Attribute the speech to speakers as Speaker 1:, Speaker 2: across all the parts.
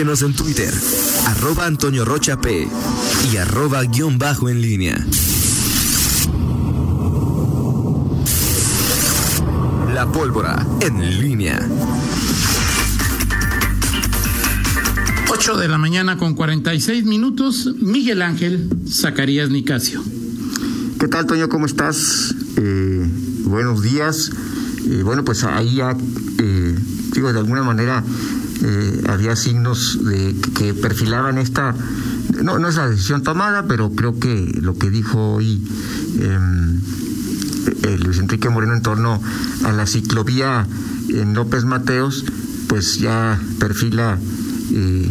Speaker 1: Síguenos en Twitter, arroba Antonio Rocha P y arroba guion bajo en línea. La pólvora en línea.
Speaker 2: 8 de la mañana con 46 minutos, Miguel Ángel Zacarías Nicasio.
Speaker 3: ¿Qué tal, Toño? ¿Cómo estás? Eh, buenos días. Eh, bueno, pues ahí ya, eh, digo, de alguna manera eh, había signos de que perfilaban esta, no, no es la decisión tomada, pero creo que lo que dijo hoy eh, Luis Enrique Moreno en torno a la ciclovía en López Mateos, pues ya perfila eh,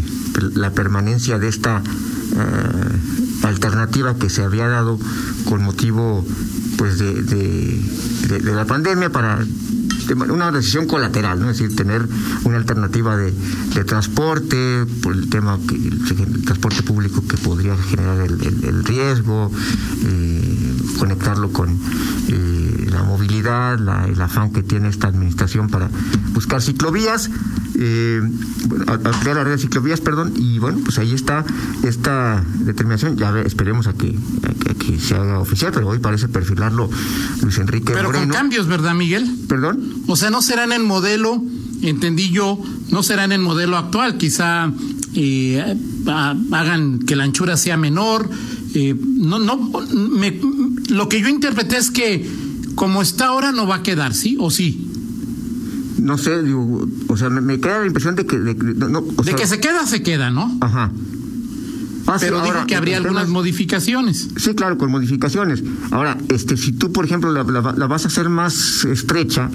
Speaker 3: la permanencia de esta uh, alternativa que se había dado con motivo pues de, de la pandemia para una decisión colateral, ¿no? es decir, tener una alternativa de, de transporte, por el tema que el, transporte público que podría generar el, el, riesgo, eh, conectarlo con eh, la movilidad, la, el afán que tiene esta administración para buscar ciclovías, eh, bueno, ampliar la red de ciclovías, perdón, y bueno, pues ahí está esta determinación, ya esperemos a que, a, a que se haga oficial, pero hoy parece perfilarlo Luis Enrique
Speaker 2: Pero
Speaker 3: Moreno.
Speaker 2: con cambios, ¿verdad, Miguel?
Speaker 3: Perdón.
Speaker 2: O sea, no serán en modelo, entendí yo, no serán en modelo actual, quizá eh, hagan que la anchura sea menor. Eh, no, no, me, lo que yo interpreté es que como está ahora no va a quedar, ¿sí o sí?
Speaker 3: No sé, digo, o sea, me, me queda la impresión de que... De, no, o
Speaker 2: de
Speaker 3: sea,
Speaker 2: que se queda, se queda, ¿no?
Speaker 3: Ajá. Ah,
Speaker 2: Pero
Speaker 3: sí,
Speaker 2: dijo
Speaker 3: ahora,
Speaker 2: que habría algunas
Speaker 3: es-
Speaker 2: modificaciones.
Speaker 3: Sí, claro, con modificaciones. Ahora, este, si tú, por ejemplo, la, la- la vas a hacer más estrecha,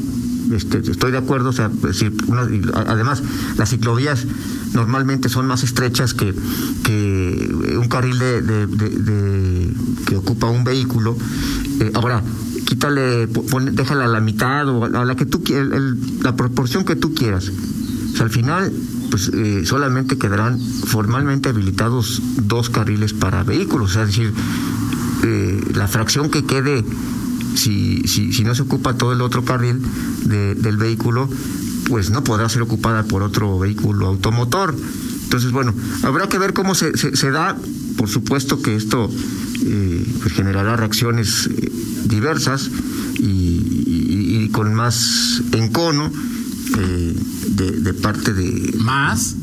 Speaker 3: este, estoy de acuerdo, o sea, a- además, las ciclovías normalmente son más estrechas que, que un carril de, de- de- de- que ocupa un vehículo. Eh, ahora, quítale, po- pon- déjala a la mitad o a la que tú el- la proporción que tú quieras. O al final, pues eh, solamente quedarán formalmente habilitados dos carriles para vehículos, o es decir, eh, la fracción que quede, si, no se ocupa todo el otro carril de- del vehículo, pues no podrá ser ocupada por otro vehículo automotor. Entonces, bueno, habrá que ver cómo se da. Por supuesto que esto eh, pues generará reacciones eh, diversas y, y- y con más encono eh, de, de parte de...
Speaker 2: Más,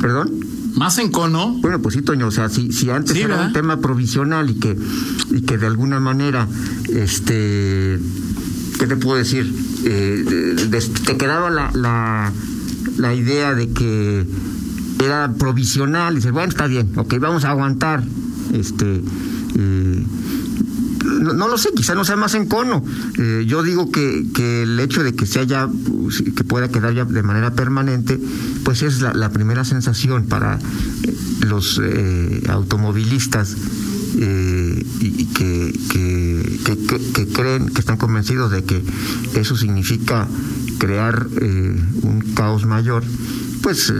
Speaker 3: ¿Perdón?
Speaker 2: más en cono.
Speaker 3: Bueno, pues sí, Toño, o sea, si, si antes
Speaker 2: Sí,
Speaker 3: era
Speaker 2: ¿verdad?
Speaker 3: un tema provisional y que, y que de alguna manera, este, ¿qué te puedo decir? Eh, de- de- te quedaba la, la, la idea de que era provisional, y dices, bueno, está bien, ok, vamos a aguantar, este, eh, no, no lo sé, quizá no sea más en cono. Eh, yo digo que, que el hecho de que sea ya, pues, que pueda quedar ya de manera permanente, pues es la, primera sensación para eh, los eh, automovilistas eh, y, que, que, que- creen, que están convencidos de que eso significa crear un caos mayor, pues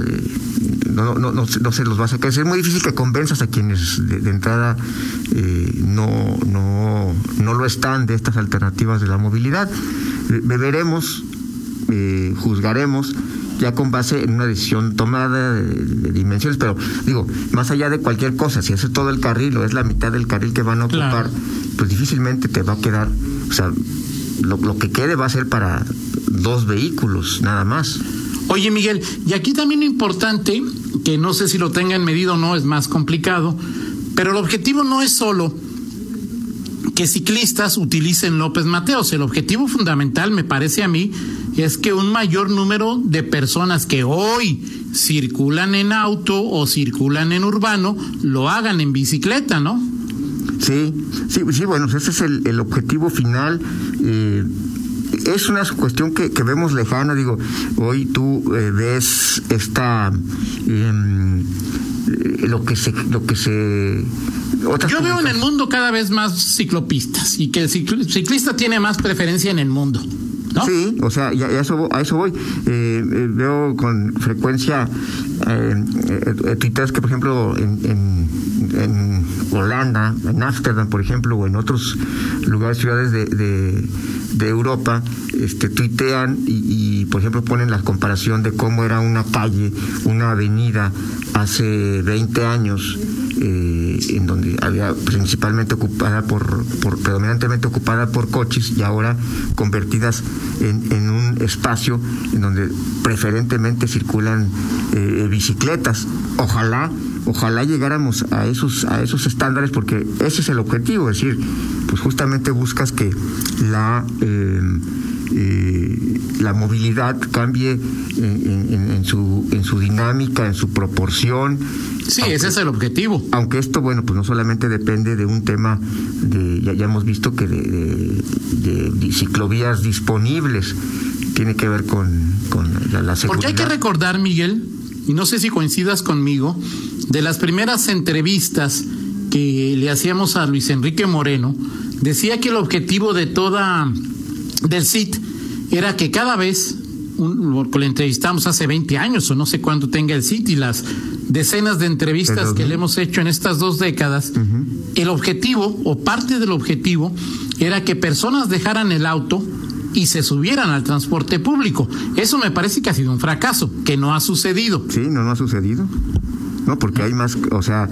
Speaker 3: no, no, no, no se los vas a creer. Es muy difícil que convenzas a quienes de, de entrada eh, no, no, no lo están de estas alternativas de la movilidad. Eh, veremos, eh, juzgaremos ya con base en una decisión tomada de, de dimensiones, pero digo, más allá de cualquier cosa, si es todo el carril o es la mitad del carril que van a ocupar,
Speaker 2: Claro.
Speaker 3: pues difícilmente te va a quedar, o sea, lo, lo que quede va a ser para dos vehículos, nada más.
Speaker 2: Oye, Miguel, y aquí también importante, que no sé si lo tengan medido o no, es más complicado, pero el objetivo no es solo que ciclistas utilicen López Mateos. El objetivo fundamental, me parece a mí, es que un mayor número de personas que hoy circulan en auto o circulan en urbano lo hagan en bicicleta, ¿no?
Speaker 3: Sí, sí, sí, bueno, ese es el, el objetivo final. eh, es una cuestión que, que vemos lejana, digo, hoy tú eh, ves esta em, eh, lo que se lo que se otras
Speaker 2: Yo veo en el mundo cada vez más ciclopistas y que el cicl- ciclista tiene más preferencia en el mundo.
Speaker 3: Sí, o sea, ya, eso, a eso voy. Eh, eh, veo con frecuencia eh, eh que, por ejemplo, en, en, Holanda, en Ámsterdam, por ejemplo, o en otros lugares, ciudades de, de, Europa, este, tuitean y, y, por ejemplo, ponen la comparación de cómo era una calle, una avenida hace 20 años eh, en donde había principalmente ocupada por, predominantemente ocupada por coches y ahora convertidas en, un espacio en donde preferentemente circulan eh, bicicletas. Ojalá, ojalá llegáramos a esos, a esos estándares porque ese es el objetivo, es decir, pues justamente buscas que la eh, la movilidad cambie en, su, en su dinámica, en su proporción.
Speaker 2: Sí, ese es el objetivo.
Speaker 3: Aunque esto, bueno, pues no solamente depende de un tema de, ya, ya hemos visto que de, de, ciclovías disponibles, tiene que ver con, con la, la seguridad.
Speaker 2: Porque hay que recordar, Miguel, y no sé si coincidas conmigo, de las primeras entrevistas que le hacíamos a Luis Enrique Moreno, decía que el objetivo de toda del CIT era que cada vez, un, lo entrevistamos hace 20 años o no sé cuánto tenga el CIT y las decenas de entrevistas que le hemos hecho en estas dos décadas, el objetivo o parte del objetivo era que personas dejaran el auto y se subieran al transporte público. Eso me parece que ha sido un fracaso, que no ha sucedido.
Speaker 3: Sí, no, no ha sucedido. No, porque hay más, o sea,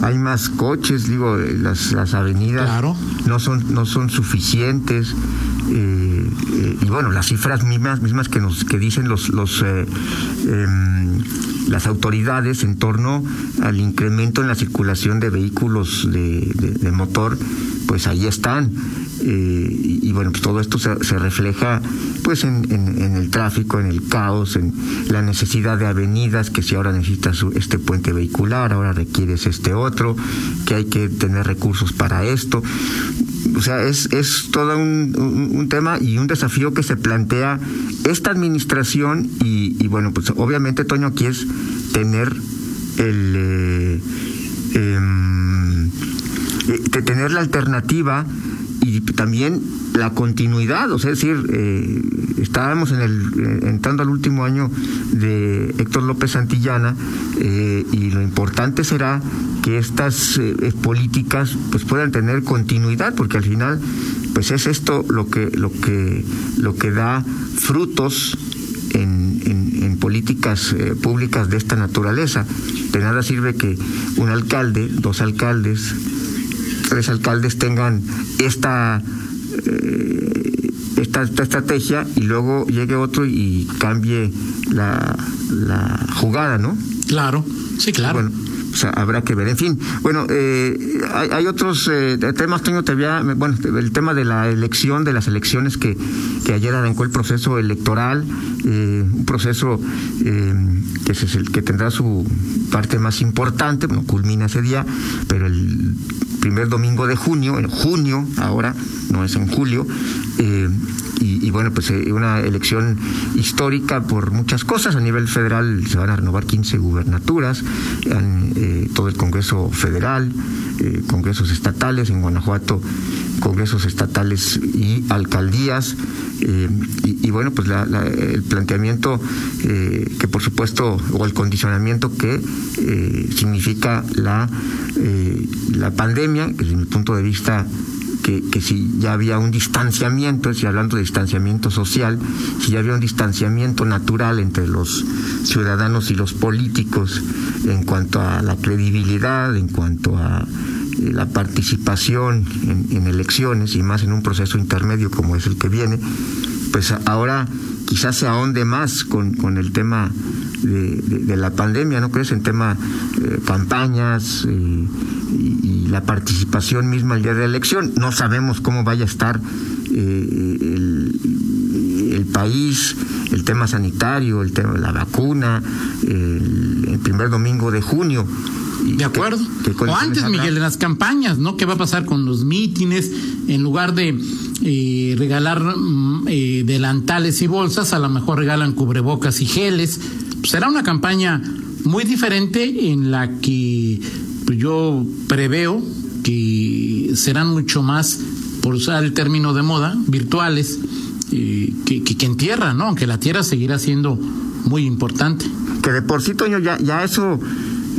Speaker 3: hay más coches, digo, las, las avenidas no son no son suficientes. Y bueno, las cifras mismas, mismas que nos que dicen los, los eh, em, las autoridades en torno al incremento en la circulación de vehículos de, motor, pues ahí están. Eh, y, bueno, pues todo esto se, refleja pues en, el tráfico, en el caos, en la necesidad de avenidas, que si ahora necesitas este puente vehicular, ahora requieres este otro, que hay que tener recursos para esto. O sea, es, es todo un, tema y un desafío que se plantea esta administración y, bueno, pues obviamente, Toño, aquí es tener el... Eh, em, eh, tener la alternativa y también la continuidad, o sea, es decir, eh, estábamos en el, eh, entrando al último año de Héctor López Santillana eh, y lo importante será que estas políticas pues puedan tener continuidad, porque al final pues es esto lo que lo que lo que da frutos en, en, en políticas públicas de esta naturaleza. De nada sirve que un alcalde, dos alcaldes, tres alcaldes tengan esta, eh, esta, estrategia y luego llegue otro y cambie la, la jugada, ¿no?
Speaker 2: Claro, sí, claro.
Speaker 3: Bueno, o sea, habrá que ver. En fin, bueno, eh, hay, otros eh, temas, tengo todavía, bueno, el tema de la elección, de las elecciones que, que ayer arrancó el proceso electoral, eh, un proceso que, es el, que tendrá su parte más importante, bueno, culmina ese día, pero el primer domingo de junio, en junio ahora, no es en julio, eh, y, bueno, pues eh, una elección histórica por muchas cosas. A nivel federal se van a renovar 15 gubernaturas, eh, todo el Congreso Federal, congresos estatales, en Guanajuato, congresos estatales y alcaldías. Y, bueno, pues el planteamiento que por supuesto, o el condicionamiento que significa la, la pandemia, que desde mi punto de vista que, si ya había un distanciamiento, si hablando de distanciamiento social, si ya había un distanciamiento natural entre los ciudadanos y los políticos en cuanto a la credibilidad, en cuanto a eh, la participación en, elecciones y más en un proceso intermedio como es el que viene, pues ahora quizás se ahonde más con, con el tema de, la pandemia, ¿no crees? En tema eh, campañas eh, y, la participación misma el día de la elección. No sabemos cómo vaya a estar eh, el, país, el tema sanitario, el tema de la vacuna, el, primer domingo de junio.
Speaker 2: De acuerdo. o antes, Miguel, de las campañas, ¿no? ¿Qué va a pasar con los mítines? En lugar de eh, regalar mm, eh, delantales y bolsas, a lo mejor regalan cubrebocas y geles. Será una campaña muy diferente en la que yo preveo que serán mucho más, por usar el término de moda, virtuales eh, que, que, que en tierra, ¿no? Aunque la tierra seguirá siendo muy importante.
Speaker 3: Que de por sí, Toño, ya, ya eso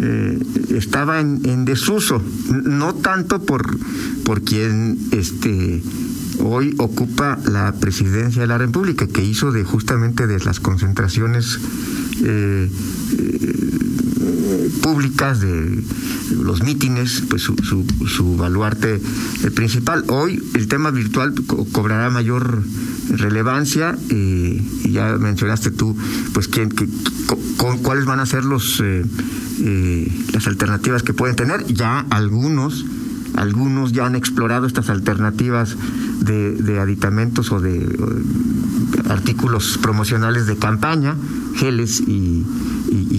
Speaker 3: eh, estaba en, en, desuso, no tanto por, por quien este, hoy ocupa la presidencia de la República, que hizo de justamente de las concentraciones eh, eh, públicas de los mítines, pues su, su, su baluarte principal. Hoy el tema virtual co cobrará mayor relevancia eh, y ya mencionaste tú, pues quién, con, cuáles van a ser los eh, eh, las alternativas que pueden tener. Ya algunos algunos ya han explorado estas alternativas de, aditamentos o de, artículos promocionales de campaña, geles y,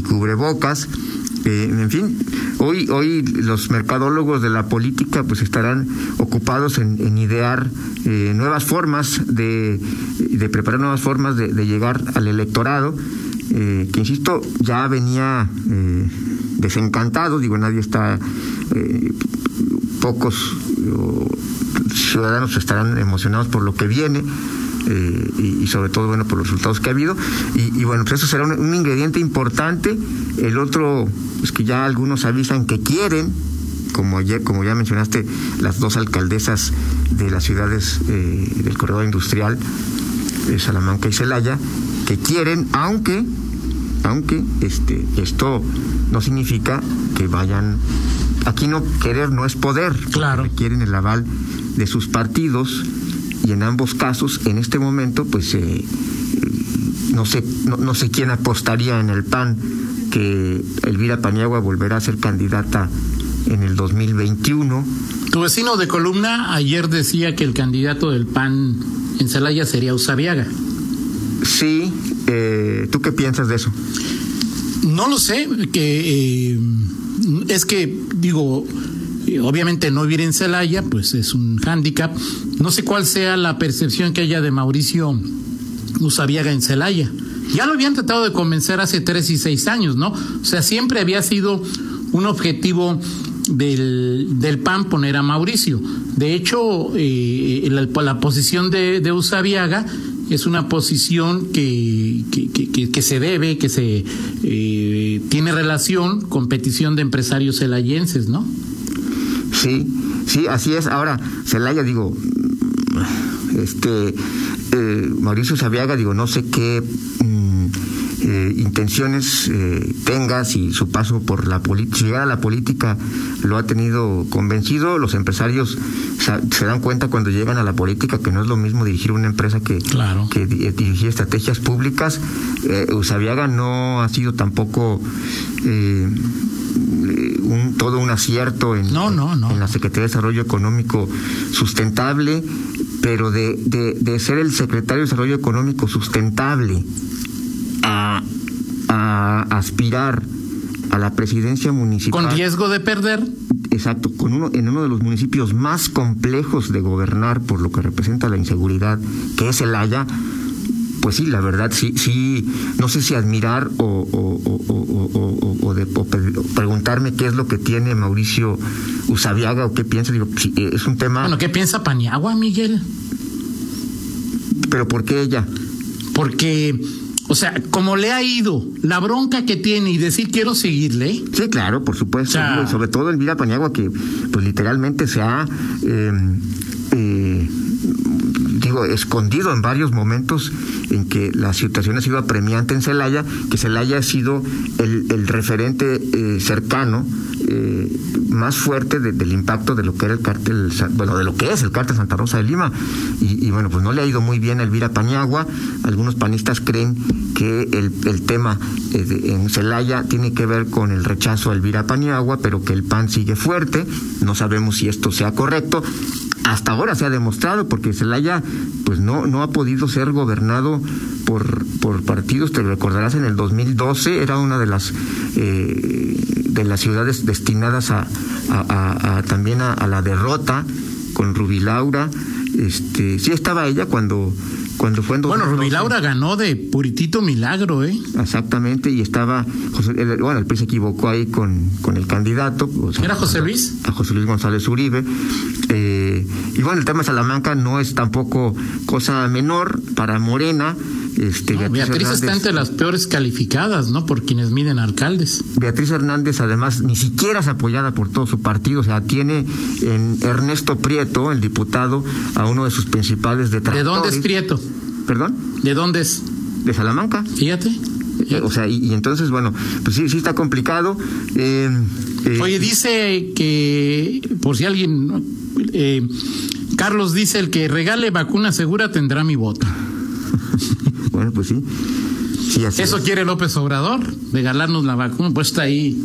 Speaker 3: cubrebocas. Eh, en fin, hoy, hoy los mercadólogos de la política pues estarán ocupados en, idear eh, nuevas formas de, de, preparar nuevas formas de, llegar al electorado, eh, que insisto, ya venía eh, desencantado, digo, nadie está pocos ciudadanos estarán emocionados por lo que viene. Eh, y, y, sobre todo bueno por los resultados que ha habido. Y, y bueno pues eso será un, un, ingrediente importante. El otro es que ya algunos avisan que quieren como ayer como ya mencionaste las dos alcaldesas de las ciudades eh, del corredor industrial de Salamanca y Celaya que quieren aunque aunque este esto no significa que vayan aquí no querer no es poder
Speaker 2: claro.
Speaker 3: quieren el aval de sus partidos y en ambos casos en este momento pues eh, no sé no, no, sé quién apostaría en el PAN que Elvira Paniagua volverá a ser candidata en el 2021
Speaker 2: tu vecino de columna ayer decía que el candidato del PAN en Celaya sería Usabiaga.
Speaker 3: Sí eh, tú qué piensas de eso
Speaker 2: no lo sé que eh, es que digo obviamente no vivir en Celaya, pues es un hándicap. No sé cuál sea la percepción que haya de Mauricio Usabiaga en Celaya. Ya lo habían tratado de convencer hace tres y seis años, ¿no? O sea, siempre había sido un objetivo del, del PAN poner a Mauricio. De hecho, eh, la, la, posición de, de Usabiaga es una posición que, que, que, se debe, que se eh, tiene relación con petición de empresarios celayenses, ¿no?
Speaker 3: Sí, sí, así es. Ahora, Celaya, digo, este, eh, Mauricio Sabiaga, digo, no sé qué mm, eh, intenciones eh, tenga, si su paso por la política, si llegar a la política lo ha tenido convencido, los empresarios se dan cuenta cuando llegan a la política que no es lo mismo dirigir una empresa que,
Speaker 2: claro.
Speaker 3: que dirigir estrategias públicas. Eh, Usabiaga no ha sido tampoco eh, un, todo un acierto en,
Speaker 2: no, no, no.
Speaker 3: en la Secretaría de Desarrollo Económico Sustentable, pero de, de, de ser el secretario de Desarrollo Económico Sustentable a, a aspirar a la presidencia municipal.
Speaker 2: Con riesgo de perder.
Speaker 3: Exacto, con uno, en uno de los municipios más complejos de gobernar por lo que representa la inseguridad, que es el Haya, pues sí, la verdad, sí, sí, no sé si admirar o, o, o, o de, preguntarme qué es lo que tiene Mauricio Usabiaga o qué piensa, digo, sí, es un tema...
Speaker 2: Bueno, ¿qué piensa Paniagua, Miguel?
Speaker 3: Pero ¿por qué ella?
Speaker 2: Porque o sea, como le ha ido, la bronca que tiene y decir quiero seguirle.
Speaker 3: Sí, claro, por supuesto. O sea, sobre todo Elvira Paniagua, que pues literalmente se ha, eh, eh, escondido en varios momentos en que la situación ha sido apremiante en Celaya, que Celaya ha sido el, referente eh, cercano eh, más fuerte de, del impacto de lo que era el cártel, bueno, de lo que es el cártel Santa Rosa de Lima. Y, bueno, pues no le ha ido muy bien a Elvira Paniagua. Algunos panistas creen que el, tema eh, en Celaya tiene que ver con el rechazo a Elvira Paniagua, pero que el PAN sigue fuerte. No sabemos si esto sea correcto hasta ahora se ha demostrado porque Celaya pues no no ha podido ser gobernado por por partidos. Te recordarás en el 2012 era una de las eh, de las ciudades destinadas a, a, a, también a, la derrota con Rubilaura. Este sí estaba ella cuando cuando fue en
Speaker 2: Bueno,
Speaker 3: 2012.
Speaker 2: Rubí Laura ganó de puritito milagro, ¿eh?
Speaker 3: Exactamente, y estaba, José- el- bueno, el PRI se equivocó ahí con, con el candidato. o sea,
Speaker 2: ¿Era José Luis?
Speaker 3: A José Luis González Uribe. Eh, y bueno, el tema de Salamanca no es tampoco cosa menor para Morena. Este,
Speaker 2: No, Beatriz está
Speaker 3: Hernández-
Speaker 2: entre las peores calificadas, ¿no? Por quienes miden alcaldes.
Speaker 3: Beatriz Hernández, además, ni siquiera es apoyada por todo su partido. O sea, tiene en Ernesto Prieto, el diputado, a uno de sus principales
Speaker 2: ¿De
Speaker 3: detractores.
Speaker 2: dónde es Prieto?
Speaker 3: ¿Perdón?
Speaker 2: ¿De dónde es?
Speaker 3: De Salamanca.
Speaker 2: Fíjate.
Speaker 3: Eh, O sea, y, y entonces, bueno, pues sí, sí está complicado. Eh, eh,
Speaker 2: Oye, dice que, por si alguien, eh, Carlos dice, el que regale vacuna segura tendrá mi voto.
Speaker 3: Bueno, pues sí. Sí, así
Speaker 2: Eso
Speaker 3: es.
Speaker 2: quiere López Obrador, regalarnos la vacuna, pues está ahí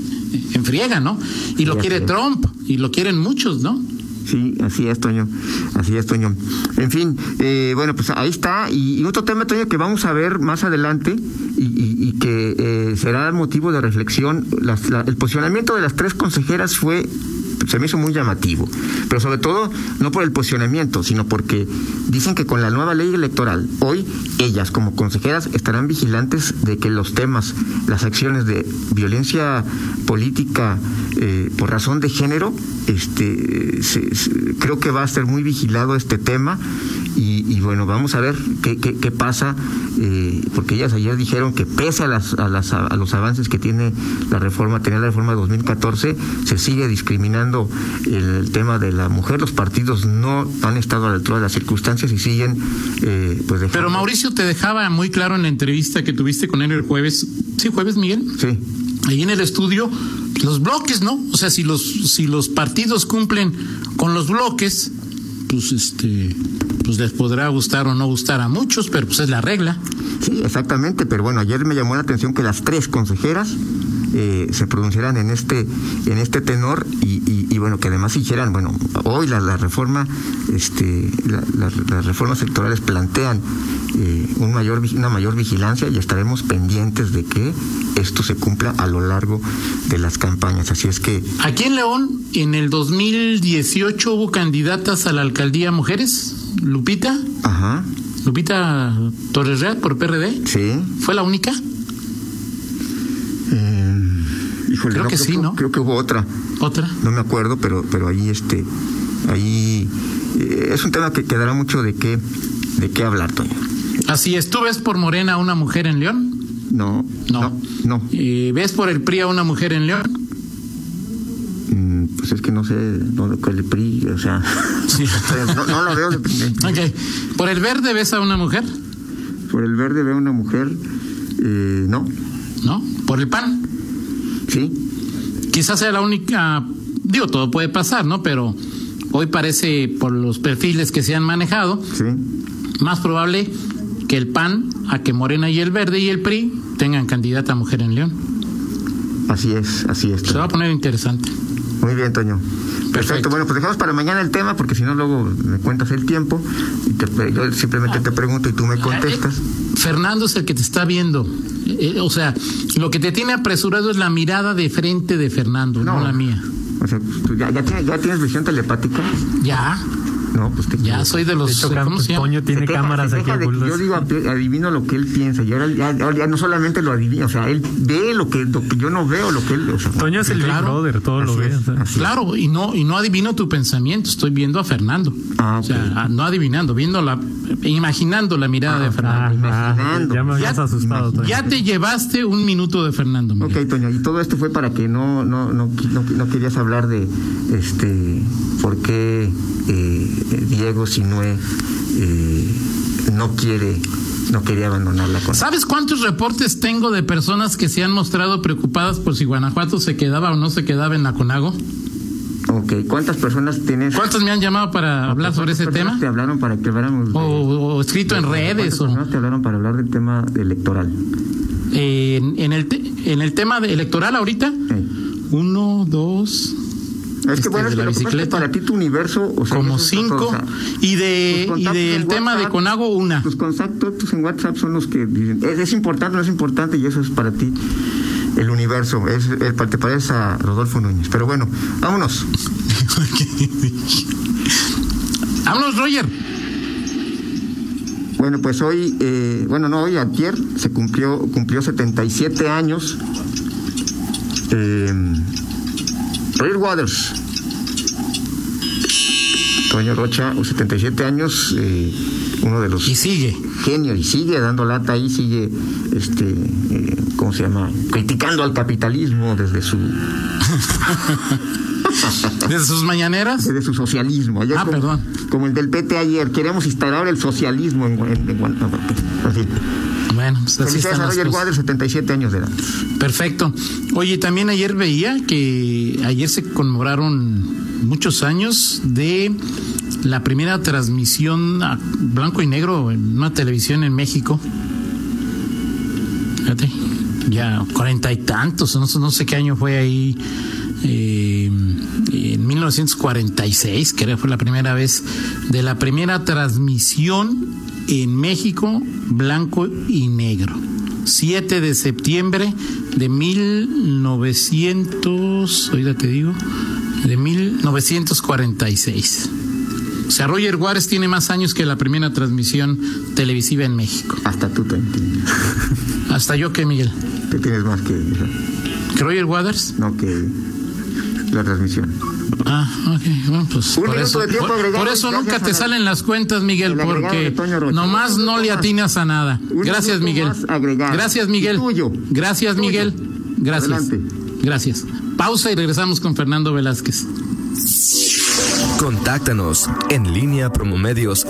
Speaker 2: en friega, ¿no? Y lo quiere. Trump, y lo quieren muchos, ¿no?
Speaker 3: Sí, así es, Toño. Así es, Toño. En fin, eh, bueno, pues ahí está. Y, y otro tema, Toño, que vamos a ver más adelante y, y- y que eh, será motivo de reflexión. Las- la- el posicionamiento de las tres consejeras fue se me hizo muy llamativo, pero sobre todo no por el posicionamiento, sino porque dicen que con la nueva ley electoral, hoy ellas como consejeras estarán vigilantes de que los temas, las acciones de violencia política eh, por razón de género, este, se- creo que va a ser muy vigilado este tema y, y bueno, vamos a ver qué, qué, qué pasa, eh, porque ellas ayer dijeron que pese a, las, a, las, a los avances que tiene la reforma, tenía la reforma de 2014, se sigue discriminando el, tema de la mujer, los partidos no han estado a la altura de las circunstancias y siguen eh, pues dejando...
Speaker 2: Pero Mauricio te dejaba muy claro en la entrevista que tuviste con él el jueves. ¿Sí, jueves, Miguel?
Speaker 3: Sí,
Speaker 2: Ahí en el estudio, los bloques, ¿no? O sea, si los, si los partidos cumplen con los bloques, pues este, pues les podrá gustar o no gustar a muchos, pero pues es la regla.
Speaker 3: sí, exactamente, pero bueno, ayer me llamó la atención que las tres consejeras eh, se pronunciaran en este en este tenor y, y- y, bueno que además dijeran bueno hoy la, la reforma este la- la- las reformas sectorales plantean eh, un mayor una mayor vigilancia y estaremos pendientes de que esto se cumpla a lo largo de las campañas así es que
Speaker 2: Aquí en León, en el 2018 hubo candidatas a la alcaldía mujeres. Lupita,
Speaker 3: ajá
Speaker 2: Lupita Torres Real por PRD.
Speaker 3: sí
Speaker 2: ¿Fue la única?
Speaker 3: Híjole,
Speaker 2: Creo que sí, ¿no?
Speaker 3: creo que hubo otra
Speaker 2: ¿Otra?
Speaker 3: no me acuerdo, pero pero ahí este ahí eh, es un tema que quedará mucho de qué de qué hablar, Toño.
Speaker 2: Así es. ¿Tú ves por Morena a una mujer en León?
Speaker 3: No,
Speaker 2: No.
Speaker 3: no, no.
Speaker 2: Eh, ¿Ves por el PRI a una mujer en León?
Speaker 3: Mm, pues es que no sé dónde que el PRI, o sea,
Speaker 2: Sí.
Speaker 3: no, no lo veo. de- de-
Speaker 2: Ok. ¿Por el verde ves a una mujer?
Speaker 3: Por el verde veo una mujer, eh, no,
Speaker 2: ¿No? ¿Por el PAN?
Speaker 3: Sí,
Speaker 2: Quizás sea la única. Digo, todo puede pasar, ¿no? Pero hoy parece, por los perfiles que se han manejado,
Speaker 3: sí,
Speaker 2: más probable que el PAN, a que Morena y el Verde y el PRI tengan candidata a mujer en León.
Speaker 3: así es, así es.
Speaker 2: Se va a poner interesante.
Speaker 3: Muy bien, Toño. Perfecto.
Speaker 2: Perfecto.
Speaker 3: Bueno, pues dejamos para mañana el tema, porque si no, luego me cuentas el tiempo. Y te- yo simplemente te pregunto y tú me contestas.
Speaker 2: Eh, Fernando es el que te está viendo. Eh, eh, o sea, lo que te tiene apresurado es la mirada de frente de Fernando, no,
Speaker 3: No.
Speaker 2: la mía.
Speaker 3: O sea, ¿tú ya, ya tienes visión telepática.
Speaker 2: Ya,
Speaker 3: No, pues te
Speaker 2: ya soy de los.
Speaker 4: De hecho,
Speaker 2: ¿Cómo
Speaker 4: Carlos
Speaker 2: se llama?
Speaker 4: Toño tiene
Speaker 3: Se queja-
Speaker 4: cámaras
Speaker 3: se
Speaker 4: aquí
Speaker 3: de que. Yo digo, adivino lo que él piensa. Y ahora ya, no solamente lo adivina, o sea, él ve lo que, lo que yo no veo, lo que él. O sea,
Speaker 4: Toño es el Big
Speaker 2: Claro.
Speaker 4: Brother, todo lo ve.
Speaker 2: Claro, y no, y no adivino tu pensamiento, estoy viendo a Fernando.
Speaker 3: Ah,
Speaker 2: O sea, no adivinando, viendo la, imaginando la mirada de
Speaker 4: Ah,
Speaker 2: Fernando.
Speaker 4: ah,
Speaker 3: imaginando.
Speaker 4: ya me habías
Speaker 2: Ya-
Speaker 4: asustado, Toño.
Speaker 2: Ya te llevaste un minuto de Fernando. Miguel.
Speaker 3: Ok, Toño, y todo esto fue para que no no no, no, no querías hablar de este por qué eh, Diego Sinue eh, no quiere no quería abandonar la cosa.
Speaker 2: ¿Sabes cuántos reportes tengo de personas que se han mostrado preocupadas por si Guanajuato se quedaba o no se quedaba en la CONAGO?
Speaker 3: Ok, ¿cuántas personas tienes?
Speaker 2: ¿Cuántos me han llamado para hablar sobre ese
Speaker 3: ¿Cuántas
Speaker 2: tema?
Speaker 3: Te hablaron para que habláramos. de-
Speaker 2: O, o escrito en
Speaker 3: ¿Cuántas
Speaker 2: redes. O,
Speaker 3: personas te hablaron para hablar del tema electoral?
Speaker 2: en, en el te- en el tema de electoral ahorita,
Speaker 3: Sí.
Speaker 2: uno, dos,
Speaker 3: Es
Speaker 2: Este,
Speaker 3: que bueno,
Speaker 2: de
Speaker 3: es que
Speaker 2: la
Speaker 3: lo que pasa es que
Speaker 2: bicicleta.
Speaker 3: para ti tu universo, o sea,
Speaker 2: como
Speaker 3: todo,
Speaker 2: cinco.
Speaker 3: o sea,
Speaker 2: Y, de, y del
Speaker 3: en
Speaker 2: tema de
Speaker 3: WhatsApp,
Speaker 2: CONAGO, una.
Speaker 3: Tus contactos en WhatsApp son los que dicen, ¿es, es importante no es importante? Y eso es para ti el universo. Es, el, te parece a Rodolfo Núñez. Pero bueno, vámonos.
Speaker 2: Vámonos, Roger.
Speaker 3: Bueno, pues hoy, eh, bueno, no, hoy ayer se cumplió, cumplió 77 años. Eh, Roger Waters, Toño Rocha, 77 años, eh, uno de los
Speaker 2: Y sigue.
Speaker 3: genios, y sigue dando lata ahí, sigue, este, eh, ¿cómo se llama? Criticando al capitalismo desde su,
Speaker 2: Desde sus mañaneras.
Speaker 3: desde su socialismo. Ayer
Speaker 2: Ah,
Speaker 3: como,
Speaker 2: perdón.
Speaker 3: como el del PT ayer, queremos instaurar el socialismo en, en, en Guanajuato. En fin.
Speaker 2: Bueno, pues así
Speaker 3: Felicidades
Speaker 2: están
Speaker 3: a
Speaker 2: las
Speaker 3: Roger. Waters, 77 años de edad.
Speaker 2: Perfecto. Oye, también ayer veía que ayer se conmemoraron muchos años de la primera transmisión a blanco y negro en una televisión en México. Fíjate, ya cuarenta y tantos, no, no sé qué año fue ahí. Eh, en 1946, creo que fue la primera vez de la primera transmisión en México, blanco y negro. 7 de septiembre de 1900, ahorita te digo, de 1946. O sea, Roger Juárez tiene más años que la primera transmisión televisiva en México.
Speaker 3: Hasta tú te entiendes.
Speaker 2: Hasta yo que Miguel.
Speaker 3: Tú tienes más que,
Speaker 2: ¿Que Roger Waters?
Speaker 3: no que la transmisión.
Speaker 2: Ah, ok. Bueno, pues
Speaker 3: Un
Speaker 2: por
Speaker 3: minuto
Speaker 2: eso,
Speaker 3: de tiempo
Speaker 2: por,
Speaker 3: agregado,
Speaker 2: por eso nunca te
Speaker 3: la-
Speaker 2: salen las cuentas, Miguel, porque nomás no le atinas a nada. Gracias, Miguel. Gracias, Miguel. Gracias,
Speaker 3: Tuyo.
Speaker 2: Miguel. Gracias.
Speaker 3: Adelante.
Speaker 2: Gracias. Pausa y regresamos con Fernando Velázquez.
Speaker 1: Contáctanos en línea promomedios